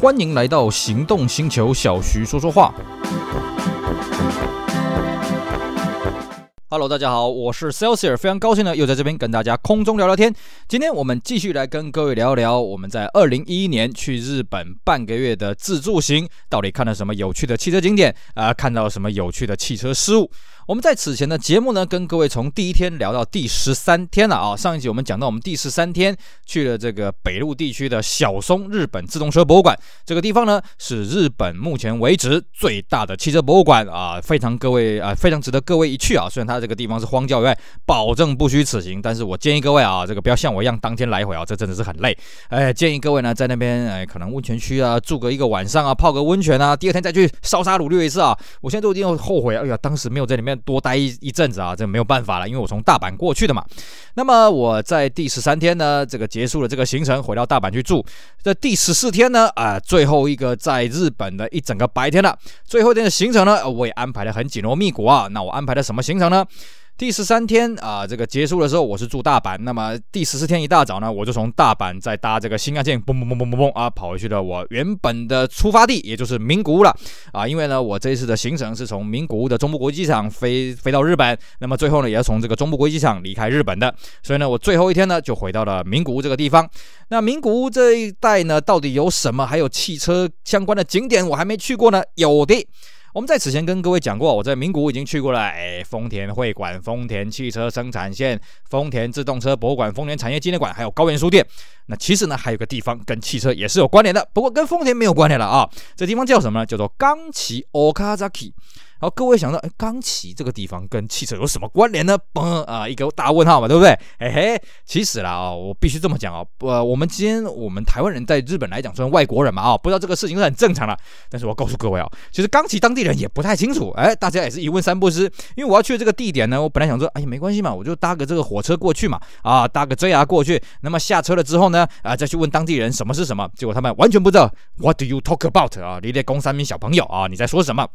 欢迎来到行动星球，小徐说说话。Hello，大家好，我是 Celsius，非常高兴呢，又在这边跟大家空中聊聊天。今天我们继续来跟各位聊一聊我们在二零一一年去日本半个月的自助行，到底看了什么有趣的汽车景点啊、呃？看到什么有趣的汽车事物？我们在此前的节目呢，跟各位从第一天聊到第十三天了啊。上一集我们讲到我们第十三天去了这个北陆地区的小松日本自动车博物馆，这个地方呢是日本目前为止最大的汽车博物馆啊，非常各位啊，非常值得各位一去啊。虽然它这个地方是荒郊野外，保证不虚此行，但是我建议各位啊，这个不要像我一样当天来回啊，这真的是很累。哎，建议各位呢在那边哎，可能温泉区啊住个一个晚上啊，泡个温泉啊，第二天再去烧杀掳掠一次啊。我现在都已经后悔，哎呀，当时没有在里面。多待一一阵子啊，这没有办法了，因为我从大阪过去的嘛。那么我在第十三天呢，这个结束了这个行程，回到大阪去住。这第十四天呢，啊、最后一个在日本的一整个白天了。最后一天的行程呢，我也安排的很紧锣密鼓啊。那我安排的什么行程呢？第十三天啊，这个结束的时候，我是住大阪。那么第十四天一大早呢，我就从大阪再搭这个新干线，嘣嘣嘣嘣嘣嘣啊，跑回去了我原本的出发地，也就是名古屋了啊。因为呢，我这一次的行程是从名古屋的中部国际机场飞飞到日本，那么最后呢，也要从这个中部国际机场离开日本的。所以呢，我最后一天呢，就回到了名古屋这个地方。那名古屋这一带呢，到底有什么？还有汽车相关的景点，我还没去过呢。有的。我们在此前跟各位讲过，我在名古屋已经去过了，哎，丰田会馆、丰田汽车生产线、丰田自动车博物馆、丰田产业纪念馆，还有高原书店。那其实呢，还有个地方跟汽车也是有关联的，不过跟丰田没有关联了啊。这地方叫什么呢？叫做冈崎 Okazaki。好，各位想到，哎，冈崎这个地方跟汽车有什么关联呢？嘣啊，一个大问号嘛，对不对？嘿嘿，其实啦啊，我必须这么讲啊，呃，我们今天我们台湾人在日本来讲算外国人嘛啊，不知道这个事情是很正常的。但是我告诉各位啊，其实冈崎当地人也不太清楚，哎，大家也是一问三不知。因为我要去的这个地点呢，我本来想说，哎呀，没关系嘛，我就搭个这个火车过去嘛，啊，搭个 JR 过去。那么下车了之后呢，啊，再去问当地人什么是什么，结果他们完全不知道。What do you talk about 啊？你在供三名小朋友啊，你在说什么？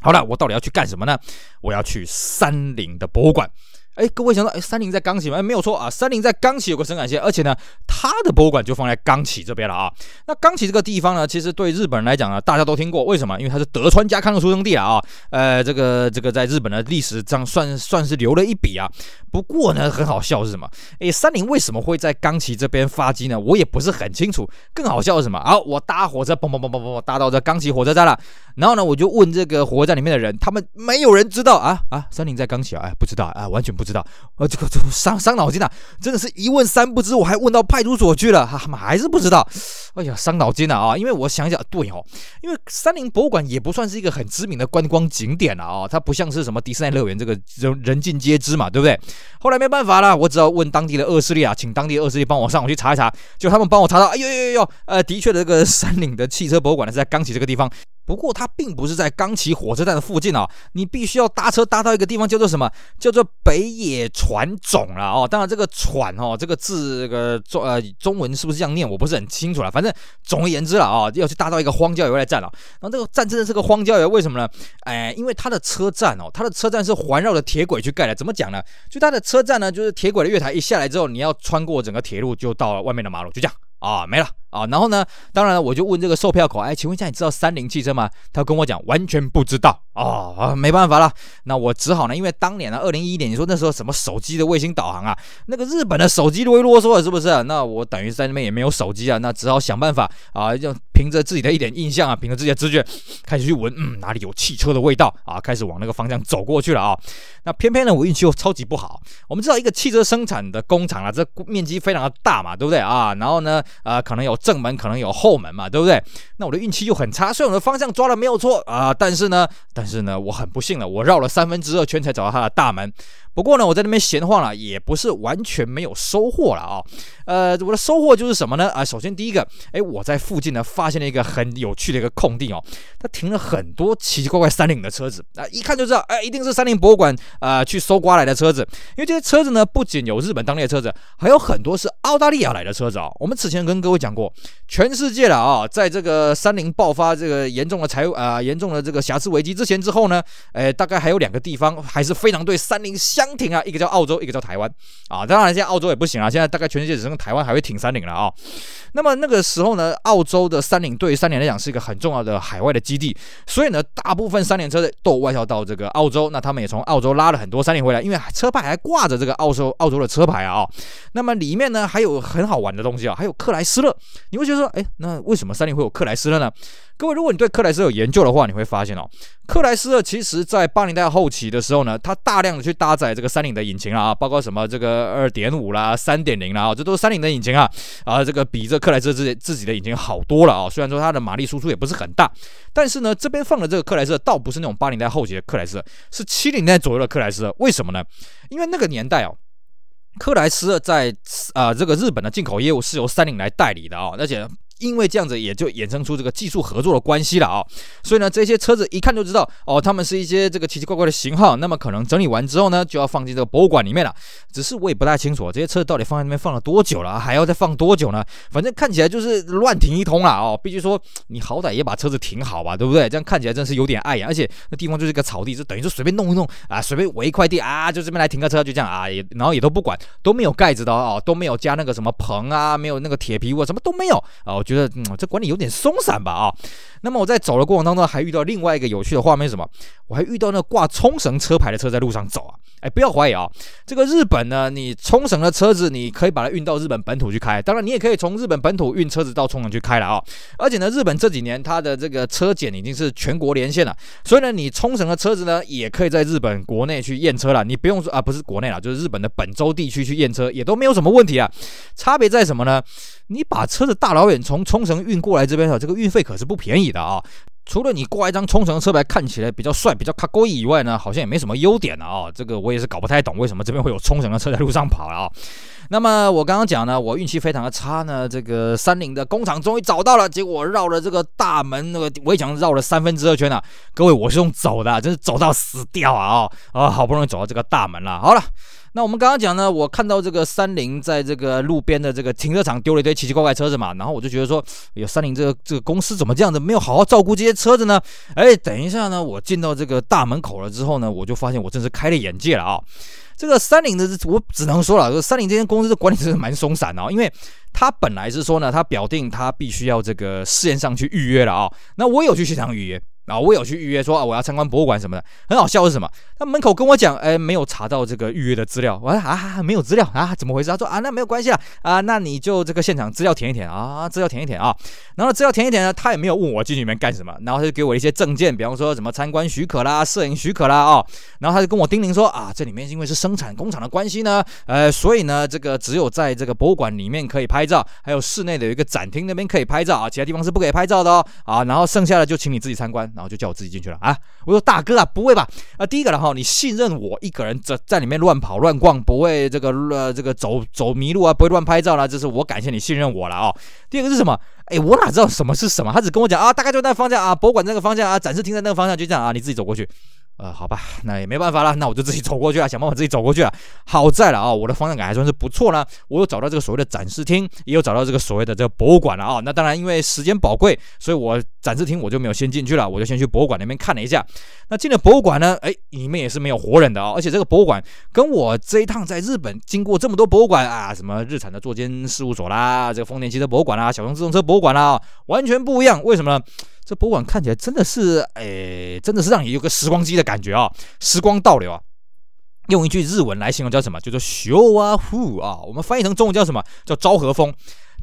好了，我到底要去干什么呢？我要去三菱的博物馆。哎，各位想到，哎，三菱在冈崎吗？哎，没有错啊，三菱在冈崎有个生产线，而且呢，它的博物馆就放在冈崎这边了啊。那冈崎这个地方呢，其实对日本人来讲呢，大家都听过，为什么？因为它是德川家康的出生地了啊。呃，这个这个在日本的历史上算算是留了一笔啊。不过呢，很好笑是什么？哎，三菱为什么会在冈崎这边发迹呢？我也不是很清楚。更好笑是什么？好，我搭火车，嘣嘣嘣嘣嘣，搭到这冈崎火车站了。然后呢，我就问这个火车站里面的人，他们没有人知道啊啊，三菱在冈崎啊，哎，不知道啊，完全不知道。呃，这个这个伤伤脑筋啊，真的是一问三不知。我还问到派出所去了，他们还是不知道。哎呀，伤脑筋了啊！因为我想一想，对哦，因为三菱博物馆也不算是一个很知名的观光景点了啊，它不像是什么迪士尼乐园这个人人尽皆知嘛，对不对？后来没办法了，我只要问当地的恶势力啊，请当地的恶势力帮我上网去查一查，就他们帮我查到，哎呦呦呦呦，呃，的确的这个三菱的汽车博物馆呢是在冈崎这个地方。不过它并不是在冈崎火车站的附近啊，你必须要搭车搭到一个地方叫做什么？叫做北野传种了哦。当然这个船哦，这个字这个中呃中文是不是这样念？我不是很清楚了。反正总而言之了啊，要去搭到一个荒郊野外站了。然后这个站真的是个荒郊野外，为什么呢？哎，因为它的车站哦，它的车站是环绕着铁轨去盖的。怎么讲呢？就它的车站呢，就是铁轨的月台一下来之后，你要穿过整个铁路，就到外面的马路，就这样。啊，没了啊！然后呢，当然了，我就问这个售票口，哎，请问一下，你知道三菱汽车吗？他跟我讲，完全不知道。哦啊，没办法了，那我只好呢，因为当年呢，二零一一年，你说那时候什么手机的卫星导航啊，那个日本的手机都会啰嗦了，是不是？那我等于在那边也没有手机啊，那只好想办法啊，就凭着自己的一点印象啊，凭着自己的直觉，开始去闻，嗯，哪里有汽车的味道啊？开始往那个方向走过去了啊。那偏偏呢，我运气又超级不好。我们知道一个汽车生产的工厂啊，这面积非常的大嘛，对不对啊？然后呢，呃，可能有正门，可能有后门嘛，对不对？那我的运气又很差，虽然我的方向抓了没有错啊，但是呢，但是呢，我很不幸了，我绕了三分之二圈才找到它的大门。不过呢，我在那边闲晃了，也不是完全没有收获了啊。呃，我的收获就是什么呢？啊，首先第一个，哎，我在附近呢发现了一个很有趣的一个空地哦，它停了很多奇奇怪怪三菱的车子啊，一看就知道，哎，一定是三菱博物馆啊去搜刮来的车子。因为这些车子呢，不仅有日本当地的车子，还有很多是澳大利亚来的车子啊。我们此前跟各位讲过，全世界了啊，在这个三菱爆发这个严重的财务啊严重的这个瑕疵危机之前之后呢，哎，大概还有两个地方还是非常对三菱。相挺啊，一个叫澳洲，一个叫台湾啊。当然现在澳洲也不行啊，现在大概全世界只剩台湾还会挺三菱了啊。那么那个时候呢，澳洲的三菱对于三菱来讲是一个很重要的海外的基地，所以呢，大部分三菱车队都外销到这个澳洲。那他们也从澳洲拉了很多三菱回来，因为车牌还挂着这个澳洲澳洲的车牌啊。那么里面呢还有很好玩的东西啊，还有克莱斯勒。你会觉得说，哎，那为什么三菱会有克莱斯勒呢？各位，如果你对克莱斯勒有研究的话，你会发现哦，克莱斯勒其实在八零代后期的时候呢，它大量的去搭载这个三菱的引擎啊，包括什么这个二点五啦、三点零啦，啊，这都是三菱的引擎啊，啊，这个比这克莱斯勒自己自己的引擎好多了啊。虽然说它的马力输出也不是很大，但是呢，这边放的这个克莱斯倒不是那种八零代后期的克莱斯，是七零代左右的克莱斯。为什么呢？因为那个年代哦，克莱斯在啊这个日本的进口业务是由三菱来代理的啊，而且。因为这样子也就衍生出这个技术合作的关系了啊，所以呢，这些车子一看就知道哦，他们是一些这个奇奇怪怪的型号。那么可能整理完之后呢，就要放进这个博物馆里面了。只是我也不太清楚这些车子到底放在那边放了多久了，还要再放多久呢？反正看起来就是乱停一通了哦。必须说，你好歹也把车子停好吧，对不对？这样看起来真是有点碍眼。而且那地方就是一个草地，就等于说随便弄一弄啊，随便围一块地啊，就这边来停个车，就这样啊，也然后也都不管，都没有盖子的哦，都没有加那个什么棚啊，没有那个铁皮屋，什么都没有啊。觉得嗯，这管理。有点松散吧啊，那么我在走的过程当中还遇到另外一个有趣的画面，什么？我还遇到那挂冲绳车牌的车在路上走啊，哎，不要怀疑啊，这个日本呢，你冲绳的车子你可以把它运到日本本土去开，当然你也可以从日本本土运车子到冲绳去开了啊，而且呢，日本这几年它的这个车检已经是全国连线了，所以呢，你冲绳的车子呢也可以在日本国内去验车了，你不用说啊，不是国内了，就是日本的本州地区去验车也都没有什么问题啊，差别在什么呢？你把车子大老远从冲绳运过来这边的，这个运费可是不便宜的啊！除了你挂一张冲绳车牌看起来比较帅、比较卡高以外呢，好像也没什么优点了啊！这个我也是搞不太懂，为什么这边会有冲绳的车在路上跑啊？那么我刚刚讲呢，我运气非常的差呢，这个三菱的工厂终于找到了，结果绕了这个大门那个围墙绕了三分之二圈啊！各位，我是用走的，真是走到死掉啊！啊，好不容易走到这个大门了，好了。那我们刚刚讲呢，我看到这个三菱在这个路边的这个停车场丢了一堆奇奇怪怪车子嘛，然后我就觉得说，有三菱这个这个公司怎么这样子，没有好好照顾这些车子呢？哎，等一下呢，我进到这个大门口了之后呢，我就发现我真是开了眼界了啊！这个三菱的，我只能说了，三菱这间公司的管理真是蛮松散的啊，因为他本来是说呢，他表定他必须要这个事先上去预约了啊，那我有去现场预约。啊，我有去预约说啊，我要参观博物馆什么的。很好笑是什么？他门口跟我讲，哎，没有查到这个预约的资料。我说啊，没有资料啊，怎么回事？他说啊，那没有关系啊，啊，那你就这个现场资料填一填啊，资料填一填啊。然后资料填一填呢，他也没有问我进去里面干什么，然后他就给我一些证件，比方说什么参观许可啦、摄影许可啦啊、哦。然后他就跟我叮咛说啊，这里面因为是生产工厂的关系呢，呃，所以呢，这个只有在这个博物馆里面可以拍照，还有室内的有一个展厅那边可以拍照啊，其他地方是不可以拍照的哦。啊，然后剩下的就请你自己参观，然后就叫我自己进去了。啊！我说大哥啊，不会吧？啊，第一个了哈，你信任我一个人在在里面乱跑乱逛，不会这个呃这个走走迷路啊，不会乱拍照啦，这是我感谢你信任我了啊、第二个是什么？哎，我哪知道什么是什么？他只跟我讲啊，大概就那个方向啊，博物馆那个方向啊，展示厅在那个方向，就这样啊，你自己走过去。呃，好吧，那也没办法了，那我就自己走过去了，想办法自己走过去了。好在了啊，我的方向感还算是不错呢。我有找到这个所谓的展示厅，也有找到这个所谓的这个博物馆了啊。那当然，因为时间宝贵，所以我展示厅我就没有先进去了，我就先去博物馆那边看了一下。那进了博物馆呢，哎，里面也是没有活人的啊，而且这个博物馆跟我这一趟在日本经过这么多博物馆啊，什么日产的座间事务所啦，这个丰田汽车博物馆啦，小熊自动车博物馆啦，完全不一样。为什么呢？这博物馆看起来真的是，哎，真的是让你有个时光机的感觉啊，时光倒流啊。用一句日文来形容叫什么？叫做“ show a who ”啊，我们翻译成中文叫什么？叫昭和风。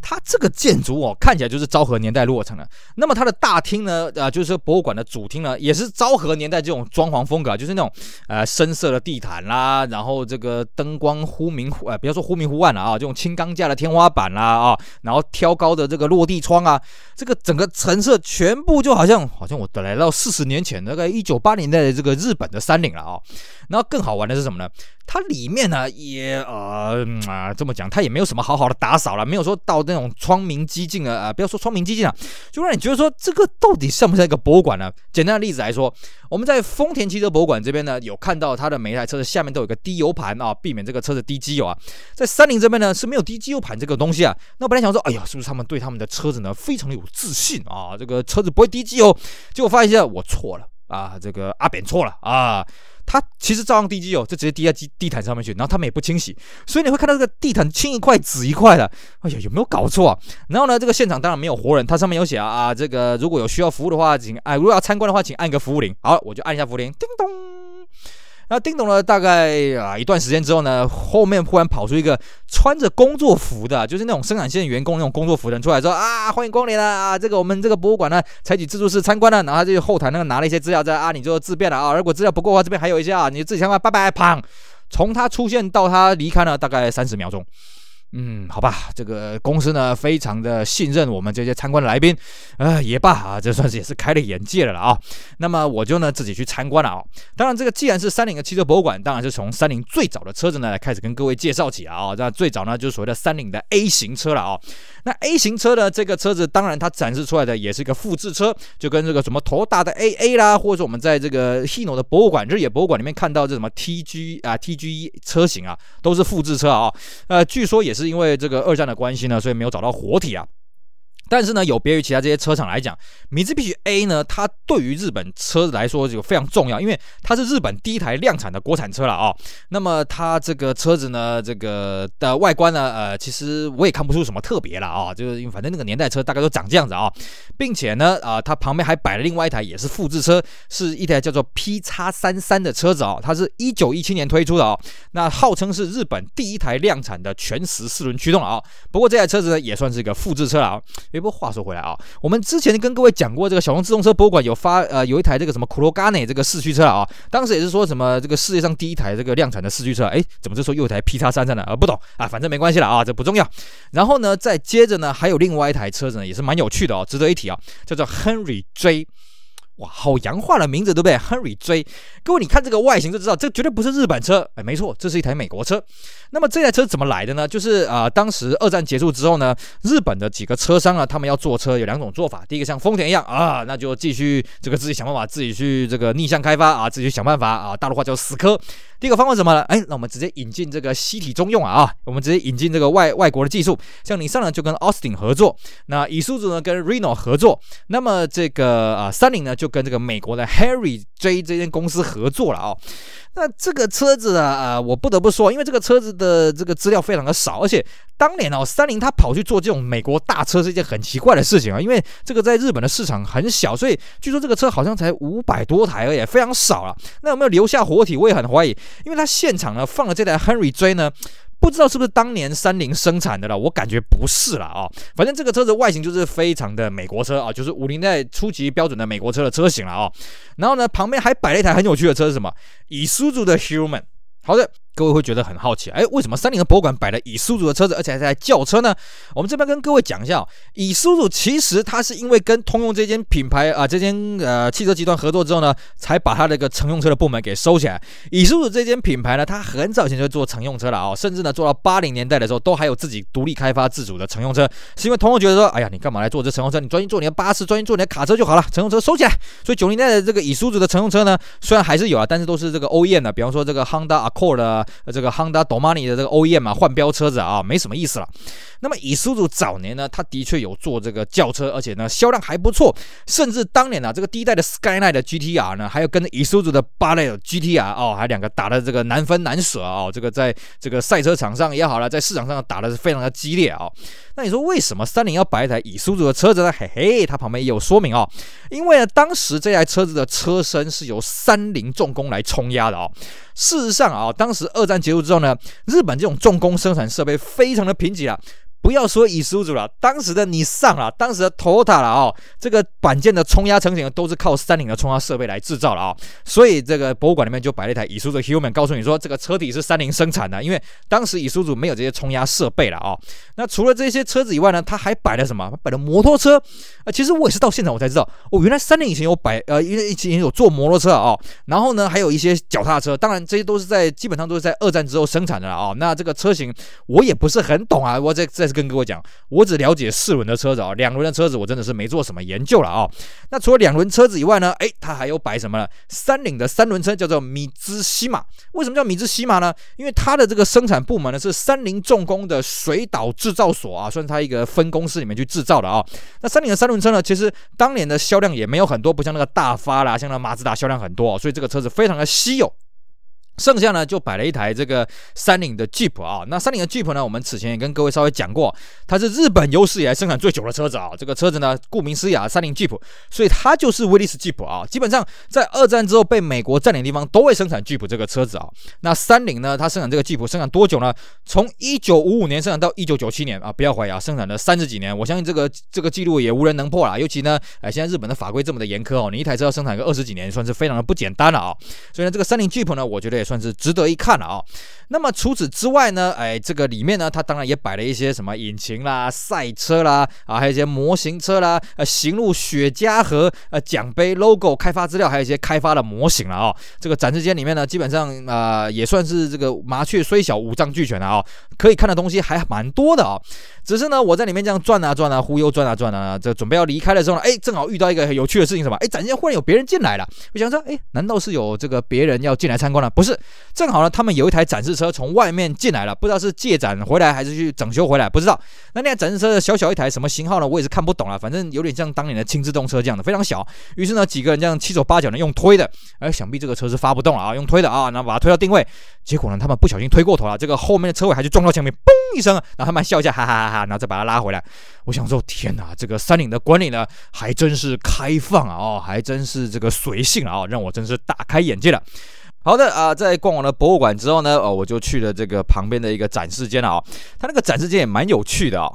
它这个建筑哦，看起来就是昭和年代落成的。那么它的大厅呢，呃，就是博物馆的主厅呢，也是昭和年代这种装潢风格，就是那种呃深色的地毯啦，然后这个灯光忽明忽呃，不要说忽明忽暗了啊，这种轻钢架的天花板啦啊，然后挑高的这个落地窗啊，这个整个陈设全部就好像好像我来到四十年前，大概一九八零年代的这个日本的山岭了啊。然后更好玩的是什么呢？它里面呢也呃啊这么讲，它也没有什么好好的打扫了，没有说到那种窗明几净啊啊，不要说窗明几净啊，就让你觉得说这个到底像不像一个博物馆呢？简单的例子来说，我们在丰田汽车博物馆这边呢，有看到它的每一台车的下面都有个滴油盘啊，避免这个车子滴机油啊。在三菱这边呢是没有滴机油盘这个东西啊。那我本来想说，哎呀，是不是他们对他们的车子呢非常有自信啊？这个车子不会滴机油？结果发现，我错了啊，这个阿扁错了啊。它其实照样滴机油，就直接滴在地地毯上面去，然后他们也不清洗，所以你会看到这个地毯青一块紫一块的，哎呀，有没有搞错啊？然后呢，这个现场当然没有活人，它上面有写啊，这个如果有需要服务的话，请哎，如果要参观的话，请按个服务铃。好，我就按一下服务铃，叮咚。那叮咚了大概啊一段时间之后呢，后面忽然跑出一个穿着工作服的，就是那种生产线员工那种工作服的人出来说啊，欢迎光临啊，这个我们这个博物馆呢采取自助式参观了，然后他就后台那个拿了一些资料在啊，你就自便了啊，如果资料不够的话，这边还有一些啊，你自己参观，拜拜，砰，从他出现到他离开了大概三十秒钟。嗯，好吧，这个公司呢，非常的信任我们这些参观的来宾，呃，也罢啊，这算是也是开了眼界了了啊。那么我就呢自己去参观了啊。当然，这个既然是三菱的汽车博物馆，当然是从三菱最早的车子呢开始跟各位介绍起啊。那最早呢就是所谓的三菱的 A 型车了啊。那 A 型车呢，这个车子当然它展示出来的也是一个复制车，就跟这个什么头大的 AA 啦，或者说我们在这个 Hino 的博物馆、日野博物馆里面看到这什么 TG 啊 TG 车型啊，都是复制车啊。呃，据说也是。因为这个二战的关系呢，所以没有找到活体啊。但是呢，有别于其他这些车厂来讲，米兹比许 A 呢，它对于日本车子来说就非常重要，因为它是日本第一台量产的国产车了啊、那么它这个车子呢，这个的外观呢，呃，其实我也看不出什么特别了啊、就是因为反正那个年代车大概都长这样子啊、并且呢，啊、它旁边还摆了另外一台也是复制车，是一台叫做 P 叉三三的车子啊、它是一九一七年推出的啊、那号称是日本第一台量产的全时四轮驱动了啊、不过这台车子呢，也算是一个复制车了啊、哦。不过话说回来啊，我们之前跟各位讲过，这个小龙自动车博物馆有发呃有一台这个什么库洛嘎内这个四驱车啊，当时也是说什么这个世界上第一台这个量产的四驱车，哎，怎么这时候又一台 P 叉三三呢？呃，不懂啊，反正没关系了啊，这不重要。然后呢，再接着呢，还有另外一台车子呢，也是蛮有趣的哦，值得一提啊，叫做 Henry J。哇，好洋化的名字，对不对？Henry 追各位你看这个外形就知道，这绝对不是日本车。哎，没错，这是一台美国车。那么这台车怎么来的呢？就是啊、当时二战结束之后呢，日本的几个车商啊，他们要做车有两种做法。第一个像丰田一样啊，那就继续这个自己想办法，自己去这个逆向开发啊，自己去想办法啊，大陆话叫死磕。第一个方法是什么呢？哎，那我们直接引进这个西体中用啊啊，我们直接引进这个外外国的技术，像你上来就跟 Austin 合作，那以苏祖呢跟 Reno 合作，那么这个啊三菱呢就跟这个美国的 Harry J 这间公司合作了啊。那这个车子啊，呃，我不得不说，因为这个车子的这个资料非常的少，而且当年哦，三菱它跑去做这种美国大车是一件很奇怪的事情啊，因为这个在日本的市场很小，所以据说这个车好像才五百多台而已，非常少了。那有没有留下活体？我也很怀疑，因为他现场呢放了这台 Henry J 呢。不知道是不是当年三菱生产的了，我感觉不是了啊、哦。反正这个车子外形就是非常的美国车啊，就是五零代初级标准的美国车的车型了啊、哦。然后呢，旁边还摆了一台很有趣的车是什么？以苏族的 Human。好的。各位会觉得很好奇，哎，为什么三菱的博物馆摆了伊苏祖的车子，而且还是台轿车呢？我们这边跟各位讲一下哦，伊苏祖其实它是因为跟通用这间品牌啊，这间呃汽车集团合作之后呢，才把它这个乘用车的部门给收起来。伊苏祖这间品牌呢，它很早以前就做乘用车了啊、哦，甚至呢做到八零年代的时候，都还有自己独立开发自主的乘用车，是因为通用觉得说，哎呀，你干嘛来做这乘用车？你专心做你的巴士，专心做你的卡车就好了，乘用车收起来。所以九零年代的这个伊苏祖的乘用车呢，虽然还是有啊，但是都是这个 OEM 的，比方说这个 Honda Accord 的这个 Honda。Domani 的这个 OEM 嘛，换标车子啊，没什么意思了。那么，伊苏祖早年呢，他的确有做这个轿车，而且呢销量还不错。甚至当年啊，这个第一代的 Skyline 的 GTR 呢，还有跟伊苏祖的 Barrett GTR 哦，还两个打的这个难分难舍啊、哦。这个在这个赛车场上也好了，在市场上打的是非常的激烈啊、那你说为什么三菱要摆一台伊苏祖的车子呢？嘿嘿，它旁边也有说明哦。因为呢，当时这台车子的车身是由三菱重工来冲压的哦。事实上啊，当时二战结束之后呢，日本这种重工生产设备非常的贫瘠啊。不要说伊苏祖了，当时的你上了，当时的 Toyota 了哦，这个板件的冲压成型都是靠三菱的冲压设备来制造的啊、哦，所以这个博物馆里面就摆了一台伊苏祖 Human，告诉你说这个车体是三菱生产的，因为当时伊苏祖没有这些冲压设备了啊、哦。那除了这些车子以外呢，他还摆了什么？摆了摩托车啊。其实我也是到现场我才知道，哦，原来三菱以前有摆呃，因为以前有做摩托车啊、哦，然后呢还有一些脚踏车，当然这些都是在基本上都是在二战之后生产的了啊、哦。那这个车型我也不是很懂啊，我这这是。跟各位讲，我只了解四轮的车子啊，两轮的车子我真的是没做什么研究了啊。那除了两轮车子以外呢，诶，它还有摆什么呢？三菱的三轮车叫做米兹西马。为什么叫米兹西马呢？因为它的这个生产部门呢是三菱重工的水岛制造所啊，算是它一个分公司里面去制造的啊。那三菱的三轮车呢，其实当年的销量也没有很多，不像那个大发啦，像那马自达销量很多，所以这个车子非常的稀有。剩下呢就摆了一台这个三菱的 Jeep 啊，那三菱的 Jeep 呢，我们此前也跟各位稍微讲过，它是日本有史以来生产最久的车子啊。这个车子呢，顾名思义啊，三菱 Jeep，所以它就是威利斯 Jeep 啊。基本上在二战之后被美国占领的地方都会生产 Jeep 这个车子啊。那三菱呢，它生产这个 Jeep 生产多久呢？从一九五五年生产到一九九七年啊，不要怀疑啊，生产了三十几年。我相信这个这个记录也无人能破了。尤其呢，哎，现在日本的法规这么的严苛哦，你一台车要生产个二十几年，算是非常的不简单了啊。所以呢，这个三菱 Jeep 呢，我觉得也算是值得一看。了啊，那么除此之外呢，哎，这个里面呢，它当然也摆了一些什么引擎啦、赛车啦，啊，还有一些模型车啦，呃，行路雪茄盒、呃，奖杯 logo、开发资料，还有一些开发的模型了啊。这个展示间里面呢，基本上啊、也算是这个麻雀虽小五脏俱全了啊，可以看的东西还蛮多的啊。只是呢，我在里面这样转啊转啊，忽悠转啊转啊，这准备要离开的时候呢，哎，正好遇到一个有趣的事情，什么？哎，展间忽然有别人进来了。我想说，哎，难道是有这个别人要进来参观了？不是，正好呢。他们有一台展示车从外面进来了，不知道是借展回来还是去整修回来，不知道。那那台展示车小小一台，什么型号呢？我也是看不懂了，反正有点像当年的轻自动车这样的，非常小。于是呢，几个人这样七手八脚的用推的，哎，想必这个车是发不动了啊，用推的啊，然后把它推到定位。结果呢，他们不小心推过头了，这个后面的车尾还是撞到墙面，嘣一声，然后他们还笑一下，哈哈哈哈，然后再把它拉回来。我想说，天哪，这个三菱的管理呢，还真是开放啊，哦，还真是这个随性啊，让我真是大开眼界了。好的啊，在逛完了博物馆之后呢，哦，我就去了这个旁边的一个展示间了啊。它那个展示间也蛮有趣的啊。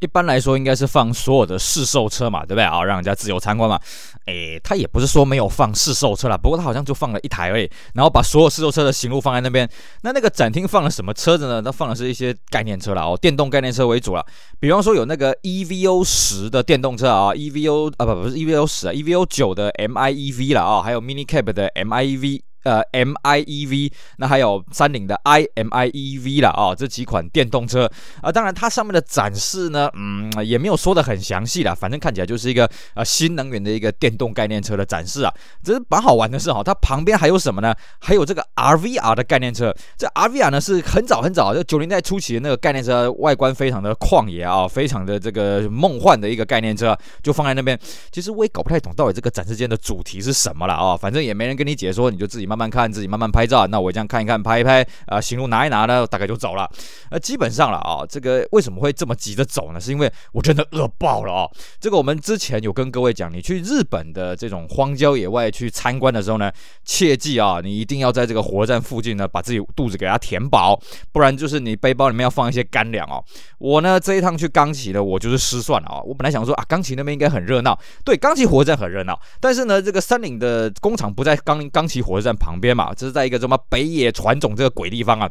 一般来说，应该是放所有的试售车嘛，对不对啊？让人家自由参观嘛。诶，他也不是说没有放试售车啦，不过他好像就放了一台而已，然后把所有试售车的行路放在那边。那那个展厅放了什么车子呢？它放的是一些概念车啦，哦，电动概念车为主了。比方说有那个 EVO 十的电动车啊，EVO 啊不不是 EVO 十啊，EVO 九的 MIEV 了啊，还有 Mini Cab 的 MIEV。呃，M I E V，那还有三菱的 I M I E V 了啊，这几款电动车啊，当然它上面的展示呢，嗯，也没有说的很详细啦，反正看起来就是一个呃新能源的一个电动概念车的展示啊，这是蛮好玩的是哈，它旁边还有什么呢？还有这个 R V R 的概念车，这 R V R 呢是很早很早就九零代初期的那个概念车，外观非常的旷野啊，非常的这个梦幻的一个概念车，就放在那边。其实我也搞不太懂到底这个展示间的主题是什么了啊，反正也没人跟你解说，你就自己慢。慢慢看自己，慢慢拍照。那我这样看一看，拍一拍，啊，行路拿一拿呢，大概就走了。呃，基本上了啊，这个为什么会这么急着走呢？是因为我真的饿爆了啊。这个我们之前有跟各位讲，你去日本的这种荒郊野外去参观的时候呢，切记啊，你一定要在这个火车站附近呢，把自己肚子给它填饱，不然就是你背包里面要放一些干粮哦。我呢这一趟去冈崎呢，我就是失算了啊。我本来想说啊，冈崎那边应该很热闹，对，冈崎火车站很热闹，但是呢，这个三菱的工厂不在冈冈崎火车站旁。边嘛，这是在一个什么北野传种这个鬼地方啊。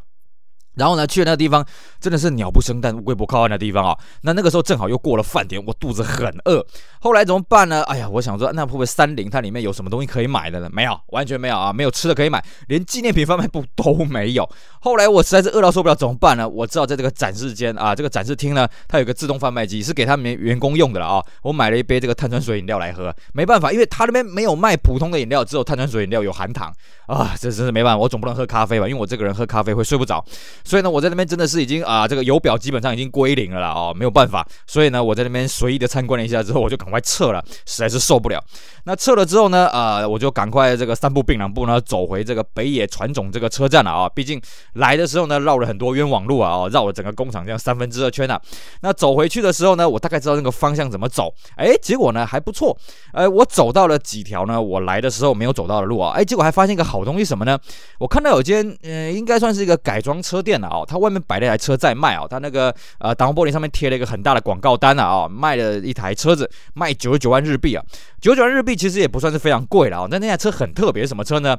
然后呢，去那个地方，真的是鸟不生蛋、乌龟不靠岸的地方啊。那那个时候正好又过了饭点，我肚子很饿。后来怎么办呢？哎呀，我想说，那会不会三菱它里面有什么东西可以买的呢？没有，完全没有啊，没有吃的可以买，连纪念品贩卖部都没有。后来我实在是饿到受不了，怎么办呢？我知道在这个展示间啊，这个展示厅呢，它有个自动贩卖机，是给他们员工用的了啊。我买了一杯这个碳酸水饮料来喝，没办法，因为他那边没有卖普通的饮料，只有碳酸水饮料有含糖啊，这真是没办法，我总不能喝咖啡吧？因为我这个人喝咖啡会睡不着。所以呢，我在那边真的是已经啊，这个油表基本上已经归零了啦，哦，没有办法。所以呢，我在那边随意的参观了一下之后，我就赶快撤了，实在是受不了。那撤了之后呢，啊，我就赶快这个三步并两步呢，走回这个北野传种这个车站了啊。毕竟来的时候呢，绕了很多冤枉路啊，哦，绕了整个工厂这样三分之二圈啊。那走回去的时候呢，我大概知道那个方向怎么走，哎，结果呢还不错，哎，我走到了几条呢，我来的时候没有走到的路啊，哎，结果还发现一个好东西什么呢？我看到有间，嗯、应该算是一个改装车店了哦，他外面摆。了一台车在卖哦，他那个呃挡风玻璃上面贴了一个很大的广告单啊，卖了一台车子，卖九十九万日币啊，九十九万日币其实也不算是非常贵了啊，那那台车很特别，什么车呢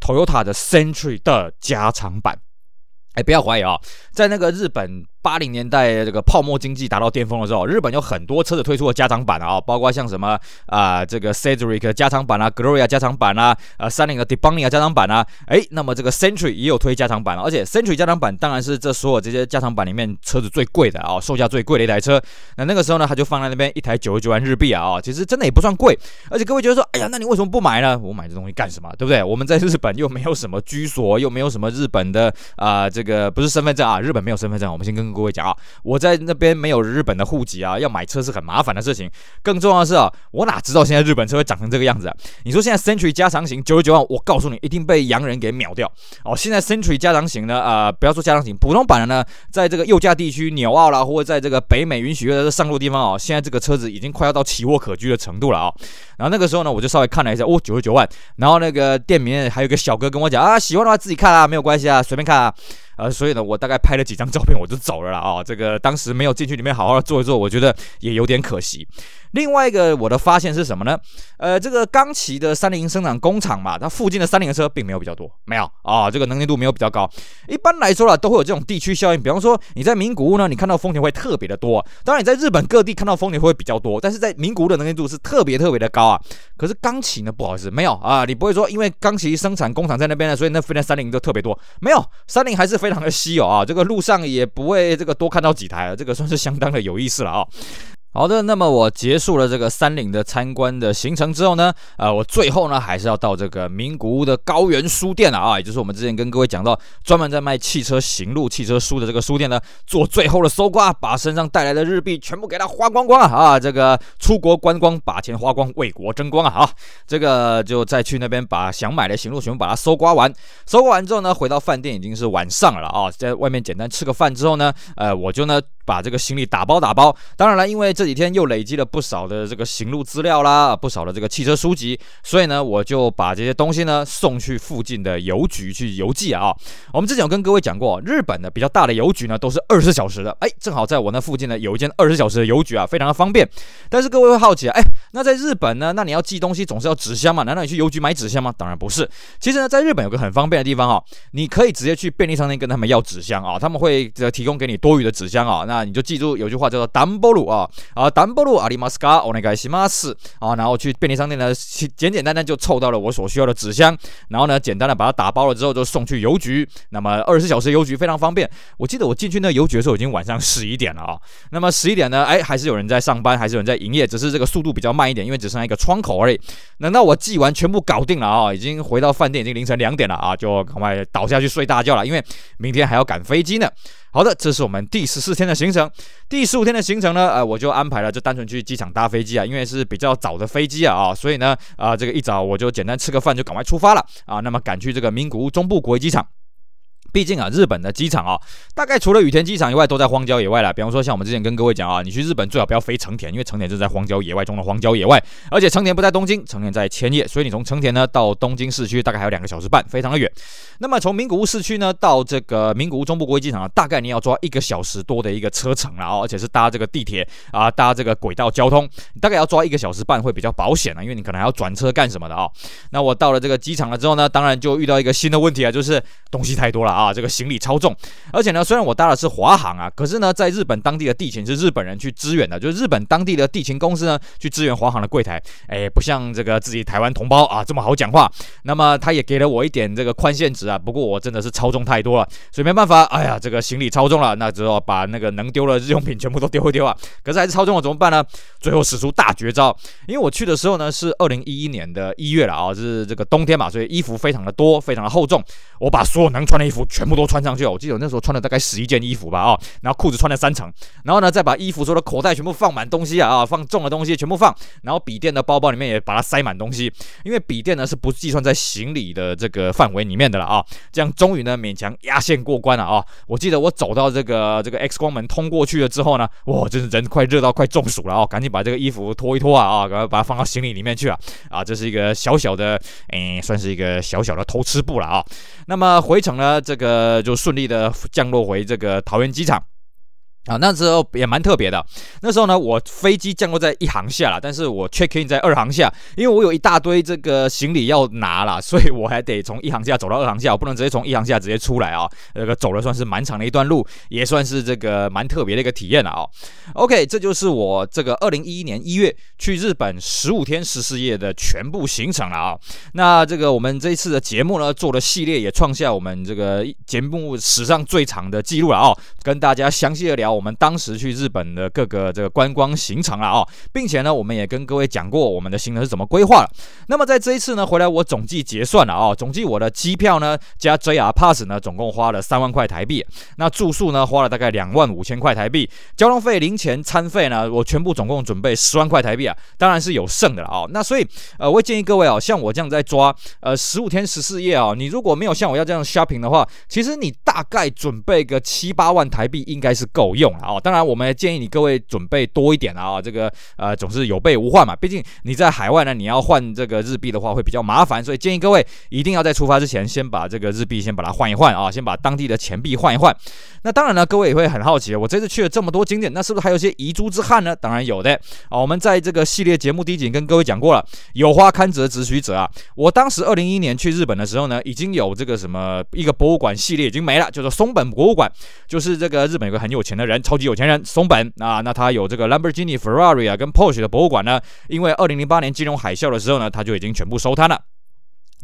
？Toyota 的 Century 的加长版，哎，不要怀疑啊，在那个日本。八零年代这个泡沫经济达到巅峰的时候，日本有很多车子推出了加长版啊，包括像什么啊、这个 Cedric 加长版啊，Gloria 加长版啊，呃三菱的 Debonair 加长版啊，哎，那么这个 Century 也有推加长版，而且 Century 加长版当然是这所有这些加长版里面车子最贵的啊，售价最贵的一台车。那那个时候呢，他就放在那边一台九十九万日币啊，其实真的也不算贵。而且各位觉得说，哎呀，那你为什么不买呢？我买这东西干什么？对不对？我们在日本又没有什么居所，又没有什么日本的啊、这个不是身份证啊，日本没有身份证。我们先跟各位讲啊，我在那边没有日本的户籍啊，要买车是很麻烦的事情。更重要的是啊，我哪知道现在日本车会长成这个样子啊？你说现在 Century 加长型九十九万，我告诉你，一定被洋人给秒掉哦。现在 Century 加长型呢，呃，不要说加长型，普通版的呢，在这个右驾地区纽澳啦，或者在这个北美允许的上路地方哦，现在这个车子已经快要到奇货可居的程度了啊、然后那个时候呢，我就稍微看了一下，哦，九十九万。然后那个店里面还有个小哥跟我讲啊，喜欢的话自己看啊，没有关系啊，随便看啊。呃，所以呢，我大概拍了几张照片，我就走了啦啊、这个当时没有进去里面好好的坐一坐，我觉得也有点可惜。另外一个我的发现是什么呢？呃，这个冈崎的三菱生产工厂嘛，它附近的三菱车并没有比较多，没有啊、这个能见度没有比较高。一般来说啦，都会有这种地区效应。比方说你在名古屋呢，你看到丰田会特别的多。当然你在日本各地看到丰田会比较多，但是在名古屋的能见度是特别特别的高啊。可是冈崎呢，不好意思，没有啊。你不会说因为冈崎生产工厂在那边呢，所以那附近三菱就特别多，没有，三菱还是非常的稀有啊。这个路上也不会这个多看到几台，这个算是相当的有意思了啊。好的，那么我结束了这个三菱的参观的行程之后呢，呃，我最后呢还是要到这个名古屋的高原书店了啊，也就是我们之前跟各位讲到专门在卖汽车行路、汽车书的这个书店呢，做最后的搜刮，把身上带来的日币全部给它花光光啊！这个出国观光，把钱花光，为国争光啊！啊，这个就再去那边把想买的行路全部把它搜刮完，搜刮完之后呢，回到饭店已经是晚上了啊，在外面简单吃个饭之后呢，呃，我就呢。把这个行李打包打包，当然了，因为这几天又累积了不少的这个行路资料啦，不少的这个汽车书籍，所以呢，我就把这些东西呢送去附近的邮局去邮寄啊。我们之前有跟各位讲过，日本的比较大的邮局呢都是二十小时的，哎，正好在我那附近呢有一间二十小时的邮局啊，非常的方便。但是各位会好奇啊，哎，那在日本呢，那你要寄东西总是要纸箱嘛？难道你去邮局买纸箱吗？当然不是。其实呢，在日本有个很方便的地方啊，你可以直接去便利商店跟他们要纸箱啊，他们会提供给你多余的纸箱啊，那。那你就记住有句话叫做“段ボール”啊啊，段ボールありますか？お愿いします啊，然后去便利商店呢，简简单单就凑到了我所需要的纸箱，然后呢，简单的把它打包了之后就送去邮局。那么二十四小时邮局非常方便。我记得我进去那个邮局的时候已经晚上十一点了啊。那么十一点呢，哎，还是有人在上班，还是有人在营业，只是这个速度比较慢一点，因为只剩下一个窗口而已。等到我寄完全部搞定了啊，已经回到饭店，已经凌晨两点了啊，就赶快倒下去睡大觉了，因为明天还要赶飞机呢。 好的，这是我们第十四天的行程。第十五天的行程呢，呃，我就安排了，就单纯去机场搭飞机啊，因为是比较早的飞机啊，啊，所以呢，啊，这个一早我就简单吃个饭，就赶快出发了啊，那么赶去这个名古屋中部国际机场。毕竟啊，日本的机场啊，大概除了羽田机场以外，都在荒郊野外了。比方说，像我们之前跟各位讲啊，你去日本最好不要飞成田，因为成田是在荒郊野外中的荒郊野外，而且成田不在东京，成田在千叶，所以你从成田呢到东京市区大概还有两个小时半，非常的远。那么从名古屋市区呢到这个名古屋中部国际机场啊，大概你要抓一个小时多的一个车程了啊，而且是搭这个地铁啊，搭这个轨道交通，大概要抓一个小时半会比较保险啊，因为你可能还要转车干什么的啊。那我到了这个机场了之后呢，当然就遇到一个新的问题啊，就是东西太多了啊，这个行李超。重，而且呢，虽然我搭的是华航啊，可是呢，在日本当地的地勤是日本人去支援的，就是日本当地的地勤公司呢去支援华航的柜台，哎，不像这个自己台湾同胞啊这么好讲话。那么他也给了我一点这个宽限值啊，不过我真的是超重太多了，所以没办法，哎呀，这个行李超重了，那只好把那个能丢的日用品全部都丢一丢啊。可是还是超重了，怎么办呢？最后使出大绝招，因为我去的时候呢是二零一一年的一月了啊，是这个冬天嘛，所以衣服非常的多，非常的厚重，我把所有能穿的衣服全部都穿上去。我记得我那时候穿了大概十一件衣服吧，啊，然后裤子穿了三层，然后呢，再把衣服所有的口袋全部放满东西啊，啊，放重的东西全部放，然后笔电的包包里面也把它塞满东西，因为笔电呢是不计算在行李的这个范围里面的了啊，这样终于呢勉强压线过关了啊。我记得我走到这个这个 X 光门通过去了之后呢，哇，真是人快热到快中暑了啊，赶紧把这个衣服脱一脱啊，啊，赶快把它放到行李里面去啊啊，这是一个小小的，哎，算是一个小小的偷吃步了啊。那么回程呢，这个就顺利的。降落回这个桃园机场。啊，那时候也蛮特别的。那时候呢，我飞机降落在一航下了，但是我 check in 在二航下，因为我有一大堆这个行李要拿了，所以我还得从一航下走到二航下，我不能直接从一航下直接出来啊。这个走了算是蛮长的一段路，也算是这个蛮特别的一个体验了啊。OK，这就是我这个二零一一年一月去日本十五天十四夜的全部行程了啊。那这个我们这一次的节目呢，做的系列也创下我们这个节目史上最长的记录了啊。跟大家详细的聊我们当时去日本的各个这个观光行程了啊，并且呢，我们也跟各位讲过我们的行程是怎么规划了。那么在这一次呢，回来我总计结算了啊，总计我的机票呢加 JR Pass 呢，总共花了三万块台币。那住宿呢花了大概两万五千块台币，交通费、零钱、餐费呢，我全部总共准备十万块台币啊，当然是有剩的了啊。那所以呃，我建议各位啊，像我这样在抓呃十五天十四夜啊，你如果没有像我要这样 shopping 的话，其实你大概准备个七八万台台币应该是够用了啊。当然，我们建议你各位准备多一点啊，这个呃总是有备无患嘛，毕竟你在海外呢，你要换这个日币的话会比较麻烦，所以建议各位一定要在出发之前先把这个日币先把它换一换啊，先把当地的钱币换一换。那当然呢，各位也会很好奇，我这次去了这么多景点，那是不是还有些遗珠之憾呢？当然有的啊。我们在这个系列节目第一集跟各位讲过了，有花堪折直须折啊。我当时二零一一年去日本的时候呢，已经有这个什么一个博物馆系列已经没了，叫做松本博物馆，就是这这个日本有个很有钱的人，超级有钱人松本啊。那他有这个 Lamborghini、Ferrari 啊跟 Porsche 的博物馆呢，因为二零零八年金融海啸的时候呢，他就已经全部收摊了。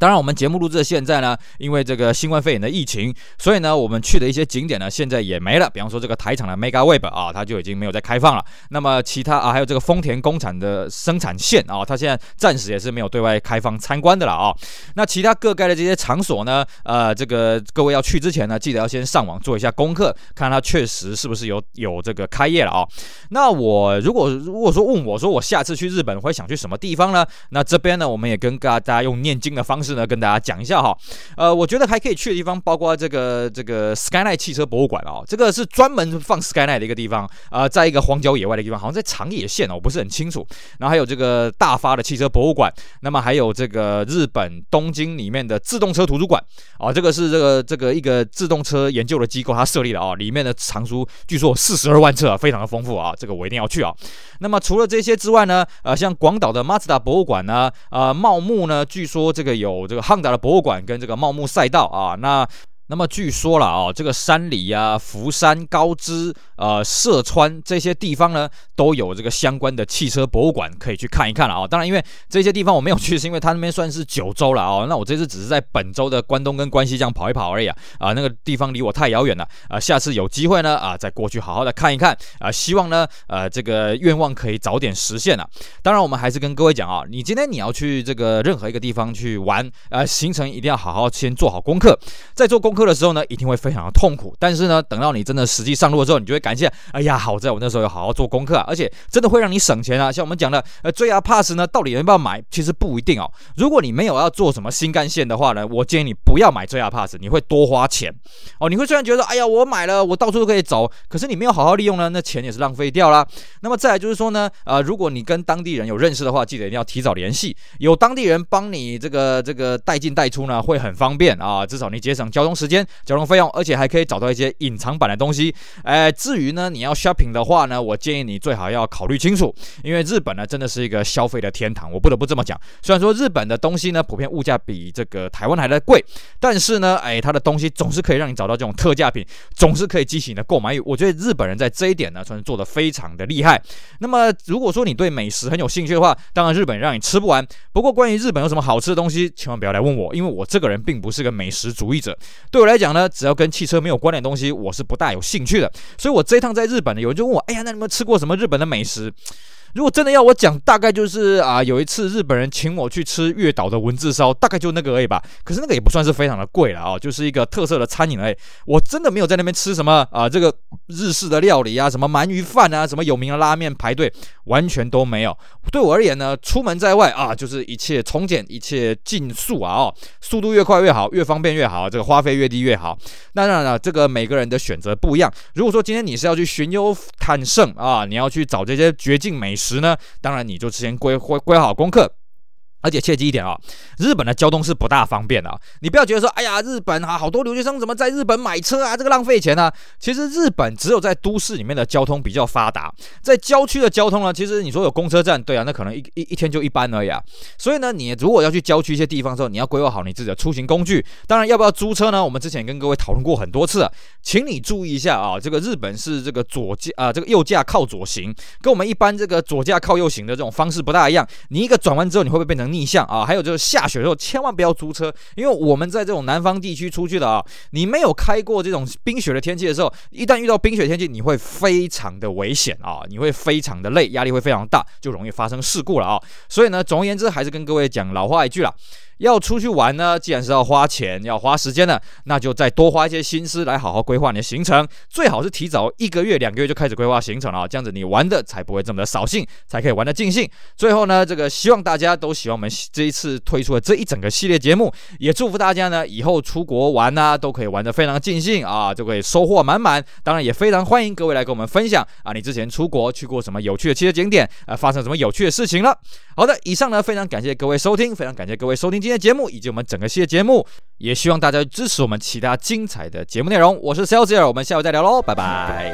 当然，我们节目录制的现在呢，因为这个新冠肺炎的疫情，所以呢，我们去的一些景点呢，现在也没了。比方说，这个台场的 Mega Web 啊，它就已经没有再开放了。那么，其他啊，还有这个丰田工厂的生产线啊，它现在暂时也是没有对外开放参观的了啊。那其他各盖的这些场所呢，呃，这个各位要去之前呢，记得要先上网做一下功课，看它确实是不是有有这个开业了啊。那我如果如果说问我说我下次去日本会想去什么地方呢？那这边呢，我们也跟大家用念经的方式。呢，跟大家讲一下哈，呃，我觉得还可以去的地方，包括这个这个 Skyline 汽车博物馆啊，这个是专门放 Skyline 的一个地方啊，在一个荒郊野外的地方，好像在长野县哦，我不是很清楚。然后还有这个大发的汽车博物馆，那么还有这个日本东京里面的自动车图书馆啊，这个是这个这个一个自动车研究的机构，它设立的啊，里面的藏书据说四十二万册啊，非常的丰富啊，这个我一定要去啊。那么除了这些之外呢，呃，像广岛的 Mazda 博物馆呢，呃，茂木呢，据说这个有。有这个汉达的博物馆跟这个茂木赛道啊，那。那么据说了啊，这个山梨啊、福山、高知、呃、涩川这些地方呢，都有这个相关的汽车博物馆可以去看一看了啊。当然，因为这些地方我没有去，是因为它那边算是九州了啊。那我这次只是在本州的关东跟关西这样跑一跑而已啊。那个地方离我太遥远了啊。下次有机会呢啊，再过去好好的看一看啊。希望呢，呃，这个愿望可以早点实现啊。当然，我们还是跟各位讲啊，你今天你要去这个任何一个地方去玩，呃，行程一定要好好先做好功课，在做功课的时候呢，一定会非常的痛苦。但是呢，等到你真的实际上路的时候，你就会感谢，哎呀，好在我那时候有好好做功课啊，而且真的会让你省钱啊。像我们讲的，呃，JR Pass 呢，到底要不要买？其实不一定哦。如果你没有要做什么新干线的话呢，我建议你不要买 JR Pass，你会多花钱哦。你会虽然觉得，哎呀，我买了，我到处都可以走，可是你没有好好利用呢，那钱也是浪费掉了。那么再来就是说呢，呃，如果你跟当地人有认识的话，记得一定要提早联系，有当地人帮你这个这个带进带出呢，会很方便啊，至少你节省交通时时间。交通费用，而且还可以找到一些隐藏版的东西。哎，至于呢，你要 shopping 的话呢，我建议你最好要考虑清楚，因为日本呢真的是一个消费的天堂，我不得不这么讲。虽然说日本的东西呢普遍物价比这个台湾还在贵，但是呢，哎，它的东西总是可以让你找到这种特价品，总是可以激起你的购买欲。我觉得日本人在这一点呢算是做得非常的厉害。那么如果说你对美食很有兴趣的话，当然日本让你吃不完。不过关于日本有什么好吃的东西，千万不要来问我，因为我这个人并不是个美食主义者。对我来讲呢，只要跟汽车没有关联的东西，我是不大有兴趣的。所以我这一趟在日本呢，有人就问我：“哎呀，那你们吃过什么日本的美食？”如果真的要我讲，大概就是啊，有一次日本人请我去吃月岛的文字烧，大概就那个而已吧。可是那个也不算是非常的贵了啊，就是一个特色的餐饮而已。我真的没有在那边吃什么啊，这个日式的料理啊，什么鳗鱼饭啊，什么有名的拉面排队，完全都没有。对我而言呢，出门在外啊，就是一切从简，一切尽速啊，哦，速度越快越好，越方便越好，这个花费越低越好。那当然了，这个每个人的选择不一样。如果说今天你是要去寻幽探胜啊，你要去找这些绝境美食。时呢，当然你就先规规规好功课。而且切记一点啊、日本的交通是不大方便的啊。你不要觉得说，哎呀，日本啊，好多留学生怎么在日本买车啊？这个浪费钱呢、其实日本只有在都市里面的交通比较发达，在郊区的交通呢，其实你说有公车站，对啊，那可能一一一天就一班而已啊。所以呢，你如果要去郊区一些地方的时候，你要规划好你自己的出行工具。当然，要不要租车呢？我们之前跟各位讨论过很多次，请你注意一下啊，这个日本是这个左驾啊，这个右驾靠左行，跟我们一般这个左驾靠右行的这种方式不大一样。你一个转弯之后，你会不会变成逆向啊。还有就是下雪的时候千万不要租车，因为我们在这种南方地区出去的啊，你没有开过这种冰雪的天气的时候，一旦遇到冰雪天气，你会非常的危险啊，你会非常的累，压力会非常大，就容易发生事故了啊。所以呢，总而言之，还是跟各位讲老话一句了。要出去玩呢，既然是要花钱、要花时间的，那就再多花一些心思来好好规划你的行程。最好是提早一个月、两个月就开始规划行程了，这样子你玩的才不会这么的扫兴，才可以玩的尽兴。最后呢，这个希望大家都喜欢我们这一次推出的这一整个系列节目，也祝福大家呢以后出国玩呢都可以玩的非常尽兴啊，就可以收获满满。当然也非常欢迎各位来跟我们分享啊，你之前出国去过什么有趣的汽车景点啊，发生什么有趣的事情了。好的，以上呢非常感谢各位收听，非常感谢各位收听今天的节目以及我们整个系列节目，也希望大家支持我们其他精彩的节目内容。我是 Celsius，我们下回再聊喽，拜拜。